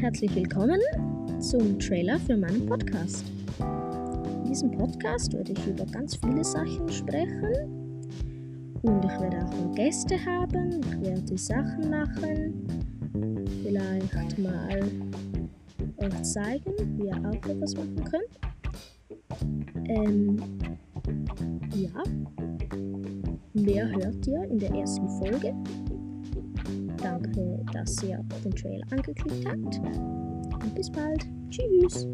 herzlich willkommen zum Trailer für meinen Podcast. In diesem Podcast werde ich über ganz viele Sachen sprechen und ich werde auch Gäste haben, ich werde Sachen machen, vielleicht mal euch zeigen, wie ihr auch etwas machen könnt. Ähm, ja, mehr hört ihr in der ersten Folge. Danke, dass ihr den Trail angeklickt habt. Und bis bald. Tschüss.